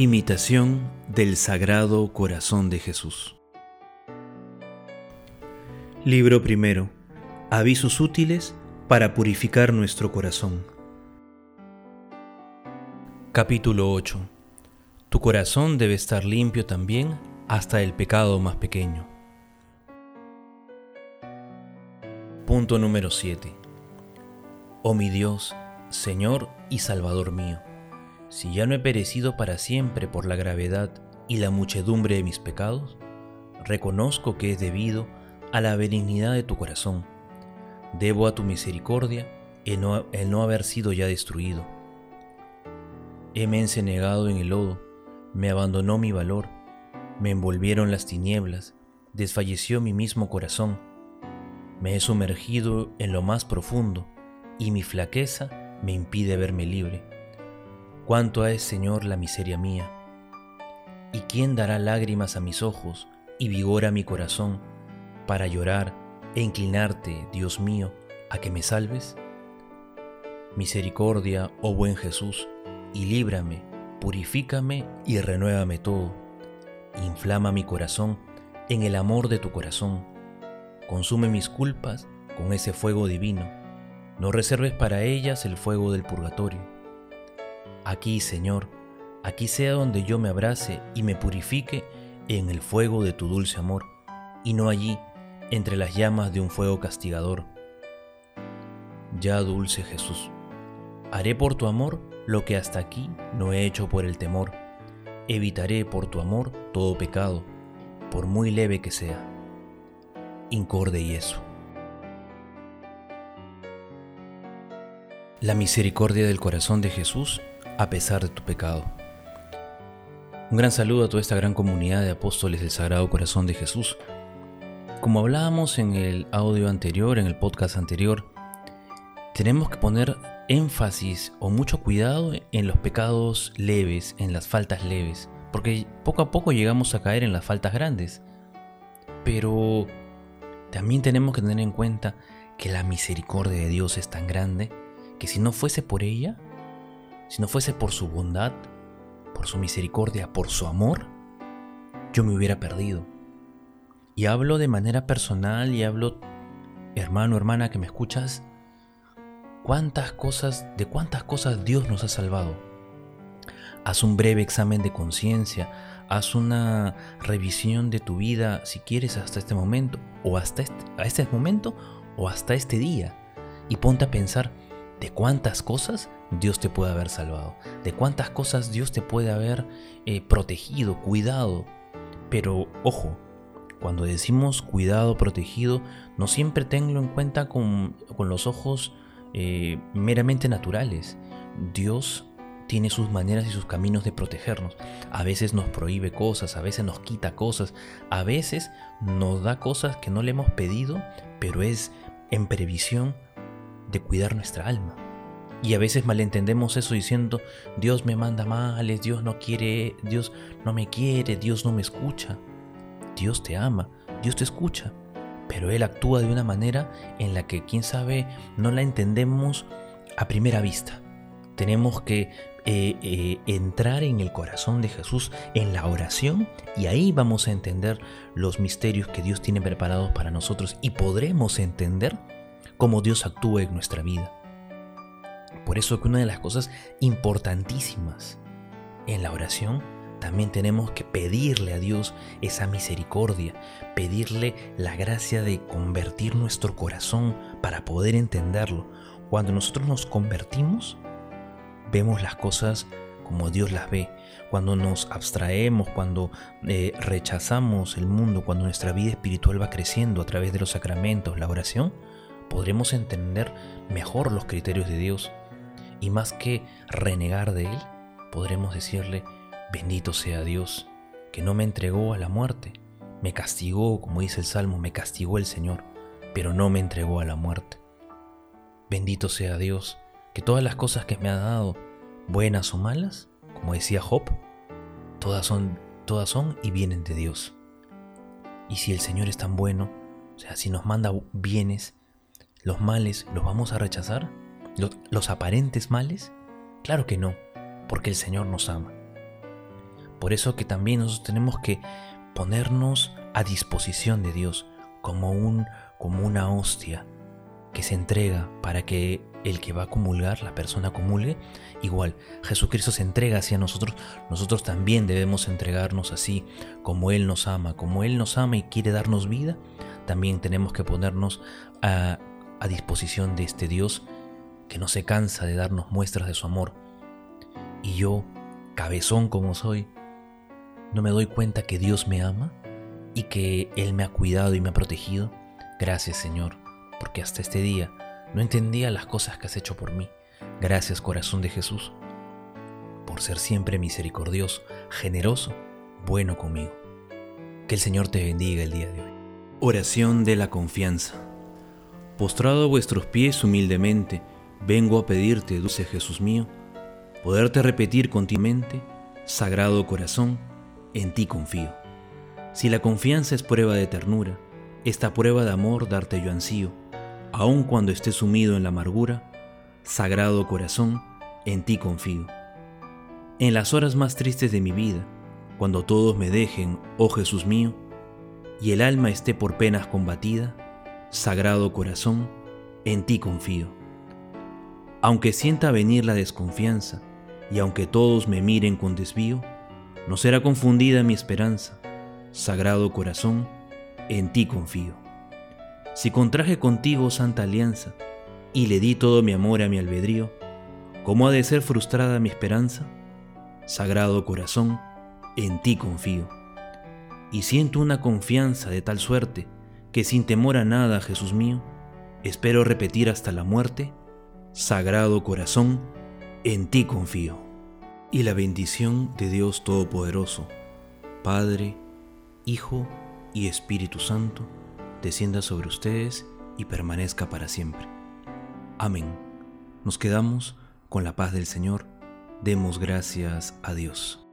Imitación del Sagrado Corazón de Jesús. Libro primero. Avisos útiles para purificar nuestro corazón. Capítulo 8. Tu corazón debe estar limpio también hasta el pecado más pequeño. Punto número 7. Oh mi Dios, Señor y Salvador mío si ya no he perecido para siempre por la gravedad y la muchedumbre de mis pecados, reconozco que es debido a la benignidad de tu corazón. Debo a tu misericordia el no, haber sido ya destruido. Heme encenegado en el lodo, me abandonó mi valor, me envolvieron las tinieblas, desfalleció mi mismo corazón. Me he sumergido en lo más profundo y mi flaqueza me impide verme libre. Cuánto es, Señor, la miseria mía. ¿Y quién dará lágrimas a mis ojos y vigor a mi corazón para llorar e inclinarte, Dios mío, a que me salves? Misericordia, oh buen Jesús, y líbrame, purifícame y renuévame todo. Inflama mi corazón en el amor de tu corazón. Consume mis culpas con ese fuego divino. No reserves para ellas el fuego del purgatorio Aquí, Señor, aquí sea donde yo me abrace y me purifique en el fuego de tu dulce amor, y no allí, entre las llamas de un fuego castigador. Ya, dulce Jesús, haré por tu amor lo que hasta aquí no he hecho por el temor. Evitaré por tu amor todo pecado, por muy leve que sea. Incorde y eso. La misericordia del corazón de Jesús a pesar de tu pecado. Un gran saludo a toda esta gran comunidad de apóstoles del Sagrado Corazón de Jesús. Como hablábamos en el audio anterior, en el podcast anterior, tenemos que poner énfasis o mucho cuidado en los pecados leves, en las faltas leves, porque poco a poco llegamos a caer en las faltas grandes. Pero también tenemos que tener en cuenta que la misericordia de Dios es tan grande que si no fuese por ella, si no fuese por su bondad, por su misericordia, por su amor, yo me hubiera perdido. Y hablo de manera personal y hablo, hermano, hermana, que me escuchas, cuántas cosas, de cuántas cosas Dios nos ha salvado. Haz un breve examen de conciencia, haz una revisión de tu vida, si quieres, hasta este momento, o hasta este, a este momento, o hasta este día, y ponte a pensar, de cuántas cosas Dios te puede haber salvado, de cuántas cosas Dios te puede haber eh, protegido, cuidado. Pero ojo, cuando decimos cuidado, protegido, no siempre tenlo en cuenta con, los ojos eh, meramente naturales. Dios tiene sus maneras y sus caminos de protegernos. A veces nos prohíbe cosas, a veces nos quita cosas, a veces nos da cosas que no le hemos pedido, pero es en previsión de cuidar nuestra alma. Y a veces malentendemos eso diciendo, Dios me manda males, Dios no quiere, Dios no me quiere, Dios no me escucha. Dios te ama, Dios te escucha, pero Él actúa de una manera en la que, quién sabe, no la entendemos a primera vista. Tenemos que eh, eh, entrar en el corazón de Jesús en la oración y ahí vamos a entender los misterios que Dios tiene preparados para nosotros y podremos entender cómo Dios actúa en nuestra vida. Por eso que una de las cosas importantísimas en la oración también tenemos que pedirle a Dios esa misericordia, pedirle la gracia de convertir nuestro corazón para poder entenderlo. Cuando nosotros nos convertimos, vemos las cosas como Dios las ve. Cuando nos abstraemos, cuando eh, rechazamos el mundo, cuando nuestra vida espiritual va creciendo a través de los sacramentos, la oración, podremos entender mejor los criterios de Dios y más que renegar de Él, podremos decirle, bendito sea Dios, que no me entregó a la muerte, me castigó, como dice el Salmo, me castigó el Señor, pero no me entregó a la muerte. Bendito sea Dios, que todas las cosas que me ha dado, buenas o malas, como decía Job, todas son, todas son y vienen de Dios. Y si el Señor es tan bueno, o sea, si nos manda bienes, ¿Los males los vamos a rechazar? ¿Los, aparentes males? Claro que no, porque el Señor nos ama. Por eso que también nosotros tenemos que ponernos a disposición de Dios como, un, como una hostia que se entrega para que el que va a comulgar, la persona comulgue, igual Jesucristo se entrega hacia nosotros, nosotros también debemos entregarnos así, como Él nos ama, como Él nos ama y quiere darnos vida, también tenemos que ponernos a, a disposición de este Dios que no se cansa de darnos muestras de su amor. Y yo, cabezón como soy, no me doy cuenta que Dios me ama y que Él me ha cuidado y me ha protegido. Gracias Señor, porque hasta este día no entendía las cosas que has hecho por mí. Gracias corazón de Jesús, por ser siempre misericordioso, generoso, bueno conmigo. Que el Señor te bendiga el día de hoy. Oración de la confianza. Postrado a vuestros pies humildemente, vengo a pedirte, dulce Jesús mío, poderte repetir continuamente, Sagrado Corazón, en ti confío. Si la confianza es prueba de ternura, esta prueba de amor darte yo ansío, aun cuando esté sumido en la amargura, Sagrado Corazón, en ti confío. En las horas más tristes de mi vida, cuando todos me dejen, oh Jesús mío, y el alma esté por penas combatida, Sagrado Corazón, en ti confío. Aunque sienta venir la desconfianza, y aunque todos me miren con desvío, no será confundida mi esperanza. Sagrado Corazón, en ti confío. Si contraje contigo santa alianza, y le di todo mi amor a mi albedrío, ¿cómo ha de ser frustrada mi esperanza? Sagrado Corazón, en ti confío. Y siento una confianza de tal suerte, que sin temor a nada, Jesús mío, espero repetir hasta la muerte, Sagrado Corazón, en ti confío. Y la bendición de Dios Todopoderoso, Padre, Hijo y Espíritu Santo, descienda sobre ustedes y permanezca para siempre. Amén. Nos quedamos con la paz del Señor. Demos gracias a Dios.